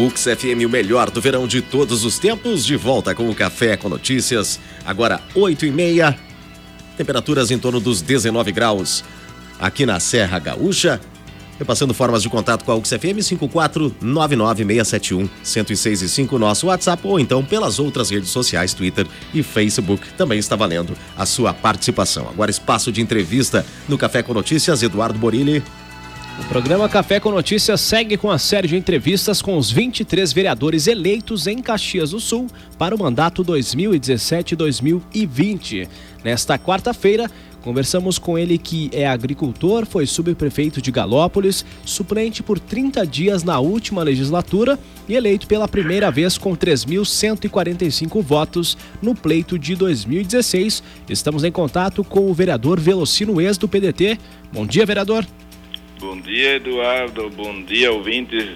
Ux FM, o melhor do verão de todos os tempos, de volta com o Café com Notícias, agora 8 e meia, temperaturas em torno dos 19 graus. Aqui na Serra Gaúcha, repassando formas de contato com a Ux FM, 5499671-1065, nosso WhatsApp, ou então pelas outras redes sociais, Twitter e Facebook, também está valendo a sua participação. Agora espaço de entrevista no Café com Notícias, Eduardo Borilli. O programa Café com Notícias segue com a série de entrevistas com os 23 vereadores eleitos em Caxias do Sul para o mandato 2017-2020. Nesta quarta-feira, conversamos com ele que é agricultor, foi subprefeito de Galópolis, suplente por 30 dias na última legislatura e eleito pela primeira vez com 3.145 votos no pleito de 2016. Estamos em contato com o vereador Velocino Ex do PDT. Bom dia, vereador. Bom dia, Eduardo. Bom dia, ouvintes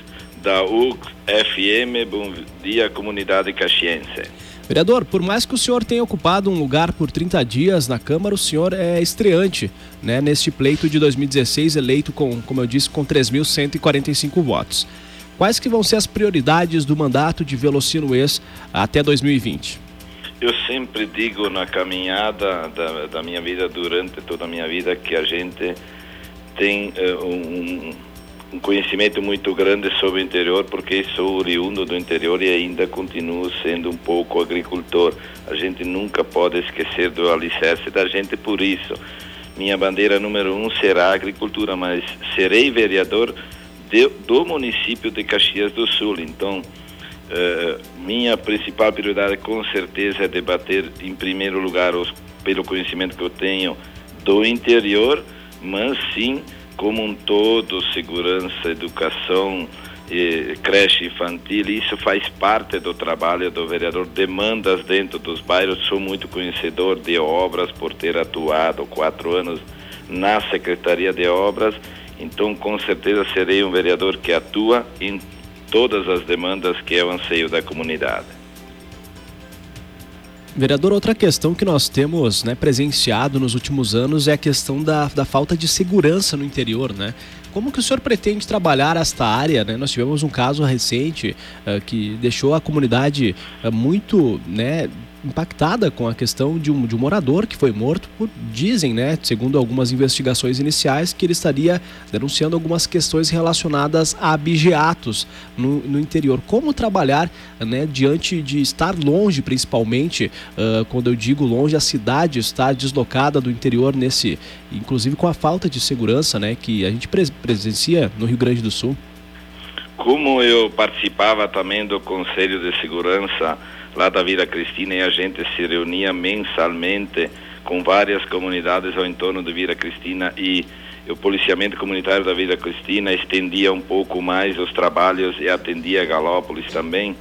da UC FM. Bom dia, comunidade caxiense. Vereador, por mais que o senhor tenha ocupado um lugar por 30 dias na Câmara, o senhor é estreante né, neste pleito de 2016, eleito com, como eu disse, com 3.145 votos. Quais que vão ser as prioridades do mandato de Velocino Ex até 2020? Eu sempre digo na caminhada da, da minha vida, durante toda a minha vida, que a gente tem uh, um, um, conhecimento muito grande sobre o interior, porque sou oriundo do interior e ainda continuo sendo um pouco agricultor. A gente nunca pode esquecer do alicerce da gente por isso. Minha bandeira número um será a agricultura, mas serei vereador de, do município de Caxias do Sul. Então, uh, minha principal prioridade com certeza é debater, em primeiro lugar, os, pelo conhecimento que eu tenho do interior mas sim como um todo, segurança, educação, creche infantil, isso faz parte do trabalho do vereador, demandas dentro dos bairros, sou muito conhecedor de obras por ter atuado quatro anos na Secretaria de Obras, então com certeza serei um vereador que atua em todas as demandas que é o anseio da comunidade. Vereador, outra questão que nós temos né, presenciado nos últimos anos é a questão da, da falta de segurança no interior, né? Como que o senhor pretende trabalhar esta área? Né? Nós tivemos um caso recente uh, que deixou a comunidade uh, muito né, impactada com a questão de um, de um morador que foi morto por, dizem, né, segundo algumas investigações iniciais, que ele estaria denunciando algumas questões relacionadas a abigeatos no, no interior. Como trabalhar, né, diante de estar longe, principalmente, uh, quando eu digo longe, a cidade estar deslocada do interior nesse, inclusive com a falta de segurança, né, que a gente presencia no Rio Grande do Sul. Como eu participava também do Conselho de Segurança lá da Vila Cristina e a gente se reunia mensalmente com várias comunidades ao entorno da Vila Cristina e o policiamento comunitário da Vila Cristina estendia um pouco mais os trabalhos e atendia Galópolis também.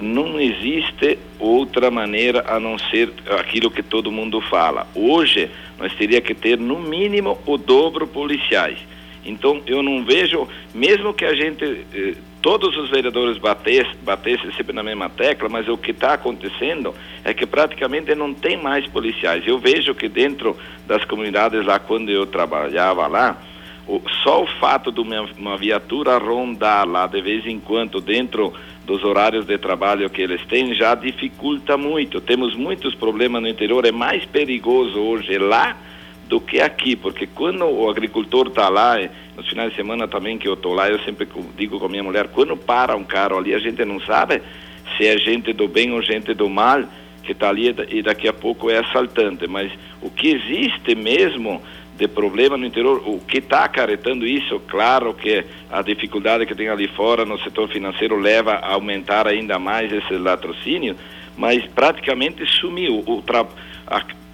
Não existe outra maneira a não ser aquilo que todo mundo fala. Hoje nós teria que ter no mínimo o dobro policiais. Então eu não vejo, mesmo que a gente eh, todos os vereadores batessem, batessem sempre na mesma tecla, mas o que está acontecendo é que praticamente não tem mais policiais. Eu vejo que dentro das comunidades lá, quando eu trabalhava lá, o, só o fato de uma, uma viatura rondar lá de vez em quando dentro dos horários de trabalho que eles têm já dificulta muito. Temos muitos problemas no interior, é mais perigoso hoje lá do que aqui, porque quando o agricultor está lá, nos finais de semana também que eu estou lá, eu sempre digo com a minha mulher, quando para um carro ali, a gente não sabe se é gente do bem ou gente do mal que está ali e daqui a pouco é assaltante, mas o que existe mesmo de problema no interior, o que está acarretando isso, claro que a dificuldade que tem ali fora no setor financeiro leva a aumentar ainda mais esse latrocínio, mas praticamente sumiu. O, tra...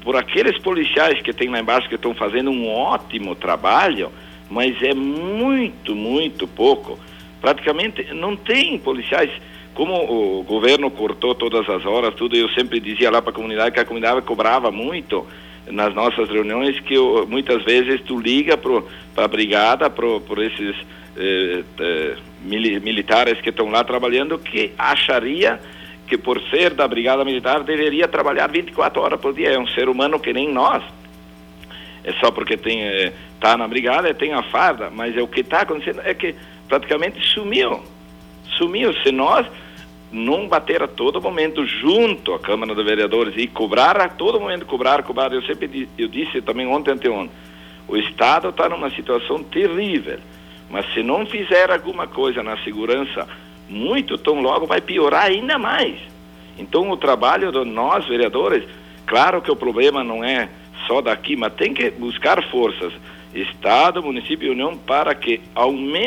por aqueles policiais que tem lá embaixo que estão fazendo um ótimo trabalho, mas é muito, muito pouco. Praticamente não tem policiais. Como o governo cortou todas as horas, tudo, eu sempre dizia lá para a comunidade que a comunidade cobrava muito nas nossas reuniões que eu, muitas vezes tu liga para a brigada, por esses eh, eh, militares que estão lá trabalhando, que acharia que por ser da Brigada Militar deveria trabalhar 24 horas por dia. É um ser humano que nem nós. É só porque tem está eh, na brigada, tem a farda, mas é o que está acontecendo é que praticamente sumiu. sumiu. Se nós não bater a todo momento junto à Câmara de Vereadores e cobrar a todo momento, cobrar, cobrar, eu sempre eu disse também ontem, anteontem, o Estado está numa situação terrível, mas se não fizer alguma coisa na segurança, muito tão logo vai piorar ainda mais. Então o trabalho de nós, vereadores, claro que o problema não é só daqui, mas tem que buscar forças, Estado, município e União, para que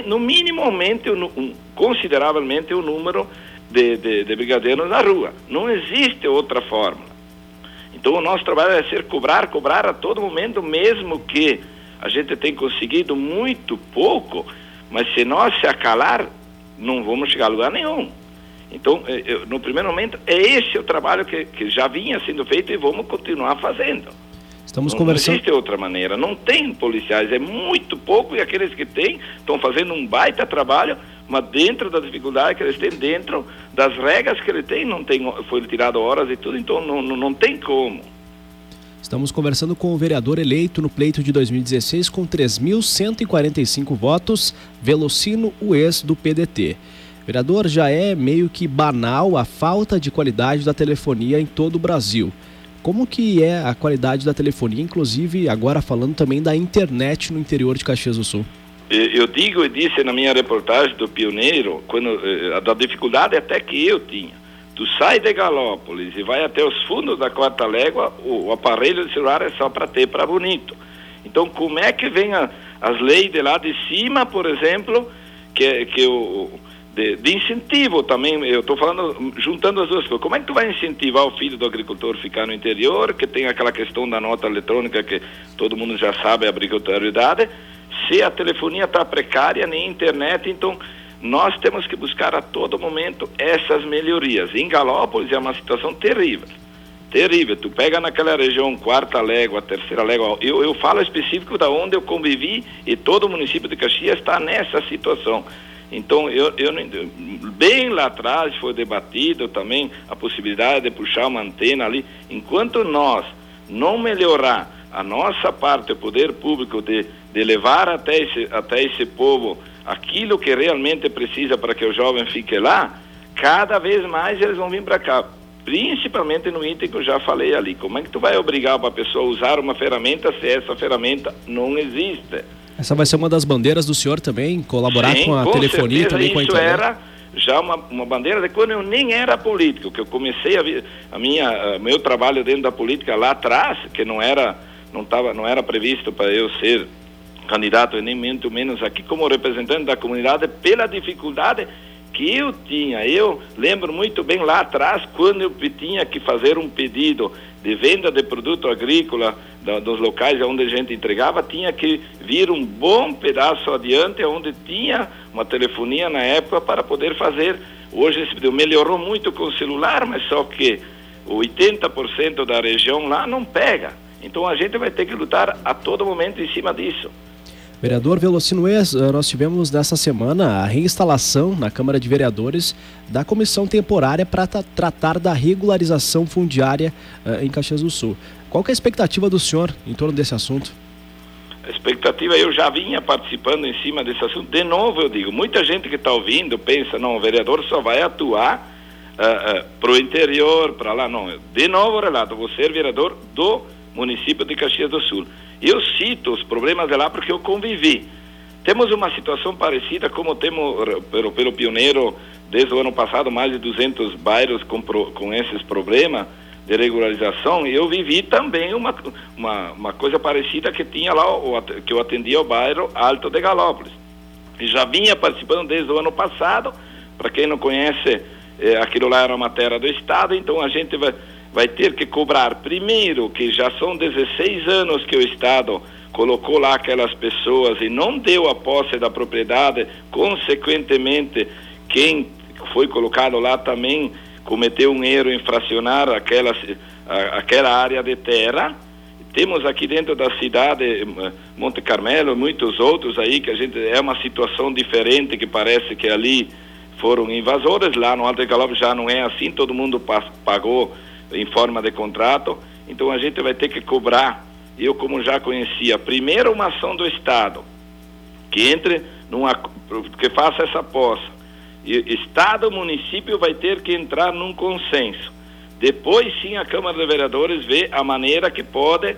no mínimo aumente um, consideravelmente o número de, de, de brigadeiros na rua. Não existe outra forma. Então o nosso trabalho é ser cobrar, cobrar a todo momento, mesmo que a gente tenha conseguido muito pouco, mas se nós se acalar, não vamos chegar a lugar nenhum. Então, eh, eu, no primeiro momento, é esse o trabalho que, que já vinha sendo feito e vamos continuar fazendo. Estamos não, conversando. Não existe outra maneira. Não tem policiais, é muito pouco e aqueles que têm estão fazendo um baita trabalho, mas dentro da dificuldade que eles têm, dentro das regras que ele tem, não tem, foi tirado horas e tudo, então não, não, não tem como. Estamos conversando com o vereador eleito no pleito de 2016 com 3.145 votos, Velocino Ues do PDT. Vereador, já é meio que banal a falta de qualidade da telefonia em todo o Brasil. Como que é a qualidade da telefonia, inclusive agora falando também da internet no interior de Caxias do Sul? Eu digo e disse na minha reportagem do Pioneiro, quando, eh, da dificuldade até que eu tinha. Tu sai de Galópolis e vai até os fundos da quarta légua, o, aparelho de celular é só para ter para bonito. Então, como é que vem a, as leis de lá de cima, por exemplo, que, que o, de, de incentivo também, eu estou falando, juntando as duas coisas. Como é que tu vai incentivar o filho do agricultor a ficar no interior, que tem aquela questão da nota eletrônica que todo mundo já sabe, a obrigatoriedade, se a telefonia está precária, nem internet, então nós temos que buscar a todo momento essas melhorias. Em Galópolis é uma situação terrível. Terrível. Tu pega naquela região, quarta légua, terceira légua, eu, eu falo específico da onde eu convivi e todo o município de Caxias está nessa situação. Então, eu, eu, bem lá atrás foi debatido também a possibilidade de puxar uma antena ali. Enquanto nós não melhorar a nossa parte, o poder público, de, de levar até esse, até esse povo aquilo que realmente precisa para que o jovem fique lá, cada vez mais eles vão vir para cá. Principalmente no item que eu já falei ali. Como é que tu vai obrigar para a pessoa a usar uma ferramenta se essa ferramenta não existe? Essa vai ser uma das bandeiras do senhor também, colaborar Sim, com a com telefonia certeza, também com a internet? Isso era já uma, uma bandeira de quando eu nem era político, que eu comecei a, a minha a, meu trabalho dentro da política lá atrás, que não era não tava não era previsto para eu ser candidato e nem muito menos aqui como representante da comunidade pela dificuldade que eu tinha. Eu lembro muito bem lá atrás, quando eu tinha que fazer um pedido de venda de produto agrícola da, dos locais onde a gente entregava, tinha que vir um bom pedaço adiante, onde tinha uma telefonia na época para poder fazer. Hoje melhorou muito com o celular, mas só que 80% da região lá não pega. Então a gente vai ter que lutar a todo momento em cima disso. Vereador Velocino Ex, eh, nós tivemos nessa semana a reinstalação na Câmara de Vereadores da comissão temporária para tratar da regularização fundiária uh, em Caxias do Sul. Qual é a expectativa do senhor em torno desse assunto? A expectativa, eu já vinha participando em cima desse assunto. De novo, eu digo, muita gente que está ouvindo pensa, não, o vereador só vai atuar uh, uh, para o interior, para lá. Não, de novo, relato, vou ser vereador do município de Caxias do Sul. Eu cito os problemas de lá porque eu convivi. Temos uma situação parecida como temos pelo, pelo pioneiro desde o ano passado, mais de 200 bairros com, com esses problemas de regularização eu vivi também uma, uma, uma coisa parecida que tinha lá, que eu atendia o bairro Alto de Galópolis. E já vinha participando desde o ano passado, para quem não conhece, eh, aquilo lá era uma terra do Estado, então a gente vai, vai ter que cobrar primeiro que já são 16 anos que o Estado colocou lá aquelas pessoas e não deu a posse da propriedade, consequentemente quem foi colocado lá também cometeu um erro em fracionar aquela, aquela área de terra. Temos aqui dentro da cidade eh, Monte Carmelo, muitos outros aí que a gente é uma situação diferente que parece que ali foram invasores, lá no Alto de já não é assim, todo mundo pagou em forma de contrato. Então a gente vai ter que cobrar. Eu, como já conhecia, primeiro uma ação do Estado que entre numa que faça essa posse, Estado município vai ter que entrar num consenso. Depois sim a Câmara de Vereadores vê a maneira que pode,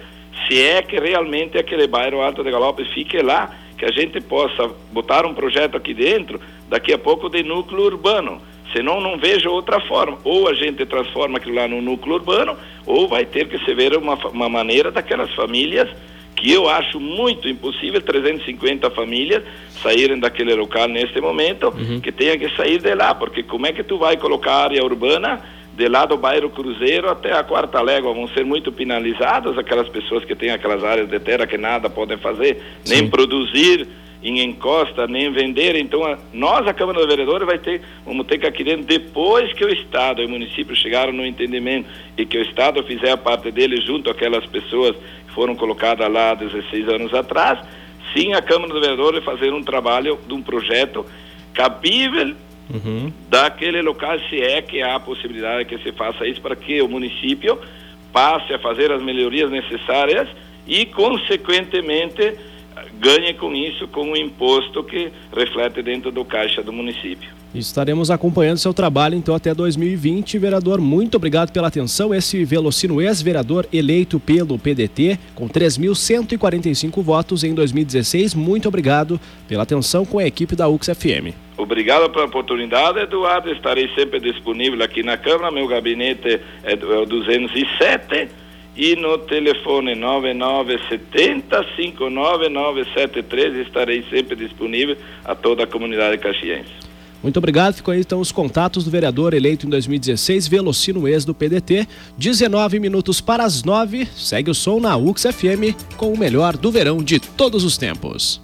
se é que realmente aquele bairro Alto de Galopes fique lá, que a gente possa botar um projeto aqui dentro, daqui a pouco de núcleo urbano. Senão não vejo outra forma. Ou a gente transforma aquilo lá no núcleo urbano, ou vai ter que se ver uma, uma maneira daquelas famílias que eu acho muito impossível 350 famílias saírem daquele local neste momento, uhum. que tenha que sair de lá, porque como é que tu vai colocar a área urbana de lá do bairro Cruzeiro até a quarta légua vão ser muito penalizadas aquelas pessoas que têm aquelas áreas de terra que nada podem fazer, Sim. nem produzir em encosta, nem vender. Então, a, nós, a Câmara dos Vereadores, vai ter, vamos ter que aqui dentro, depois que o Estado e o município chegaram no entendimento e que o Estado fizer a parte dele junto àquelas pessoas que foram colocadas lá há 16 anos atrás, sim, a Câmara dos Vereadores fazer um trabalho de um projeto cabível uhum. daquele local, se é que há a possibilidade que se faça isso, para que o município passe a fazer as melhorias necessárias e, consequentemente, ganhe com isso com o imposto que reflete dentro do caixa do município. Estaremos acompanhando seu trabalho então até 2020. Vereador, muito obrigado pela atenção. Esse Velocino ex-vereador eleito pelo PDT com 3.145 votos em 2016. Muito obrigado pela atenção com a equipe da UX FM. Obrigado pela oportunidade, Eduardo. Estarei sempre disponível aqui na Câmara. Meu gabinete é o 207 e no telefone 9970-59973 estarei sempre disponível a toda a comunidade caxiense. Muito obrigado. Ficou aí então os contatos do vereador eleito em 2016, Velocino ex do PDT. 19 minutos para as 9. Segue o som na UX FM com o melhor do verão de todos os tempos.